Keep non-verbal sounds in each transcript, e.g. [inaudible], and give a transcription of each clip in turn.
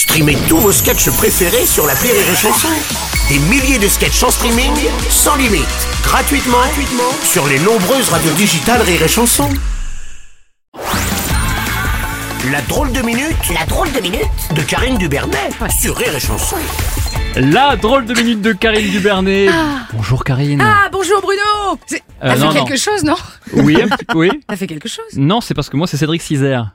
Streamez tous vos sketchs préférés sur la Rire et Chanson. Des milliers de sketchs en streaming, sans limite, gratuitement, gratuitement sur les nombreuses radios digitales Rire et Chanson. La drôle de minute, la drôle de minute de Karine Dubernet sur Rire et Chanson. La drôle de minute de Karine Dubernet. Bonjour Karine. Ah, bonjour Bruno C'est- Euh, T'as fait non, non. quelque chose, non? Oui, un [laughs] petit- oui. T'as fait quelque chose Non, c'est parce que moi c'est Cédric Cizer.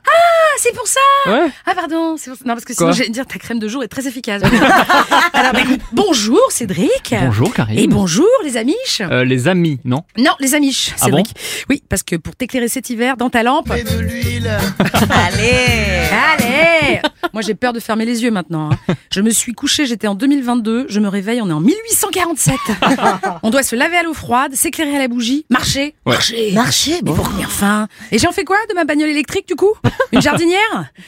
Ah, c'est pour ça Ouais. Ah, pardon, c'est pour ça. Non, parce que sinon, j'allais dire ta crème de jour est très efficace. [laughs] Alors, bah, écoute, bonjour Cédric Bonjour Karine. Et bonjour les amiches Euh, les amis, non Non, les amiches, Ah Cédric. oui, parce que pour t'éclairer cet hiver dans ta lampe... de l'huile. [laughs] Allez Allez Moi, j'ai peur de fermer les yeux maintenant. hein. Je me suis couchée, j'étais en 2022, je me réveille, on est en 1847. on doit se laver à l'eau froide, s'éclairer à la bougie, marcher, Ouais. marcher. Marcher, Mais bon. pour combien faim Et j'en fais quoi de ma bagnole électrique du coup? Une jardinière?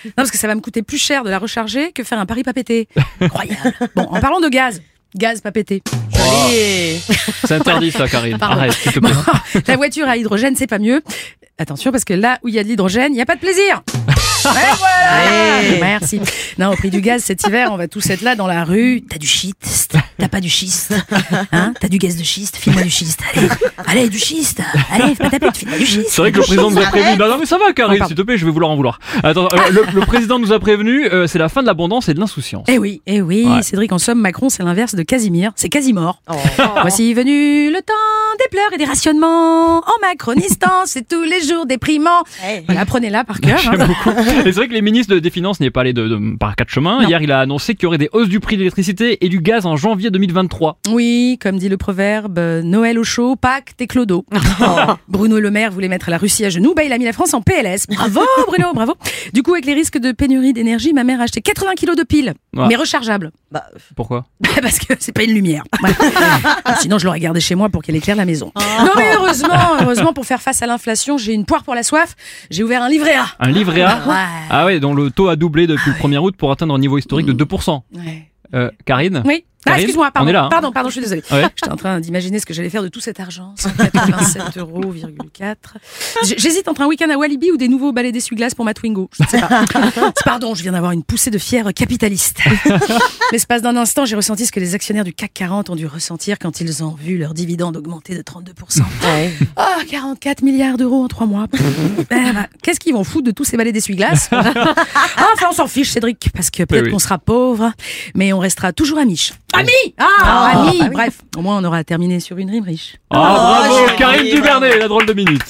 Non parce que ça va me coûter plus cher de la recharger que faire un pari pas pété. Incroyable. Bon, en parlant de gaz, gaz pas pété. Joli. C'est interdit ça Karine. Pardon. Arrête, s'il te plaît. Bon, [laughs] la voiture à hydrogène, c'est pas mieux. Attention parce que là où il y a de l'hydrogène, il n'y a pas de plaisir. [laughs] Merci. Non, au prix du gaz cet hiver, on va tous être là dans la rue. T'as du schiste, t'as pas du schiste. Hein? T'as du gaz de schiste, file-moi du schiste. Allez, allez, du schiste. Allez, fais pas ta pute, file-moi du schiste. C'est vrai que le président nous a prévenu. Non, non, mais ça va, Oh, Karine, pardon. s'il te plaît, je vais vouloir en vouloir. Attends, euh, le, le président nous a prévenu, euh, c'est la fin de l'abondance et de l'insouciance. Eh oui, eh oui, Ouais. Cédric, en somme, Macron, c'est l'inverse de Casimir. C'est Casimor. Oh. Voici venu le temps des pleurs et des rationnements. En Macronistan, c'est tous les jours déprimant. Eh. Voilà, prenez-la par cœur. hein. J'aime beaucoup. [laughs] Et c'est vrai que les ministres de- des Finances n'y est pas allé de, de- par quatre chemins. Non. Hier, il a annoncé qu'il y aurait des hausses du prix de l'électricité et du gaz en janvier 2023. Oui, comme dit le proverbe, Noël au chaud, Pâques, t'es clodo. [laughs] Bruno Le Maire voulait mettre la Russie à genoux, bah il a mis la France en PLS. Bravo Bruno, [laughs] bravo. Du coup, avec les risques de pénurie d'énergie, ma mère a acheté 80 kilos de piles, Ouais. mais rechargeables. Bah, Pourquoi? Parce que c'est pas une lumière. Sinon, je l'aurais gardée chez moi pour qu'elle éclaire la maison. Non mais heureusement, heureusement pour faire face à l'inflation, j'ai une poire pour la soif. J'ai ouvert un livret A. Un livret A Ouais. Ah ouais, dont le taux a doublé depuis le 1er août pour atteindre un niveau historique de 2%. Ouais. Euh, Karine Oui. Ah, excuse-moi, pardon. là, hein. Pardon, pardon, je suis désolée. Ouais. J'étais en train d'imaginer ce que j'allais faire de tout cet argent. [laughs] 187 euros, virgule 4. J- J'hésite entre un week-end à Walibi ou des nouveaux balais d'essuie-glace pour ma Twingo. Je ne sais pas. [laughs] Pardon, je viens d'avoir une poussée de fièvre capitaliste. [laughs] L'espace d'un instant, j'ai ressenti ce que les actionnaires du CAC 40 ont dû ressentir quand ils ont vu leur dividende augmenter de 32%. ouais. Ah, 44 milliards d'euros en trois mois. Ben, ben, Qu'est-ce qu'ils vont foutre de tous ces balais d'essuie-glace Ah, Enfin, on s'en fiche, Cédric, parce que peut-être oui. qu'on sera pauvre, mais on restera toujours amis. Amis Ah, ah oui. Bref, au moins on aura terminé sur une rime riche. Ah, bravo joli. Karine Dubernet, la drôle de minute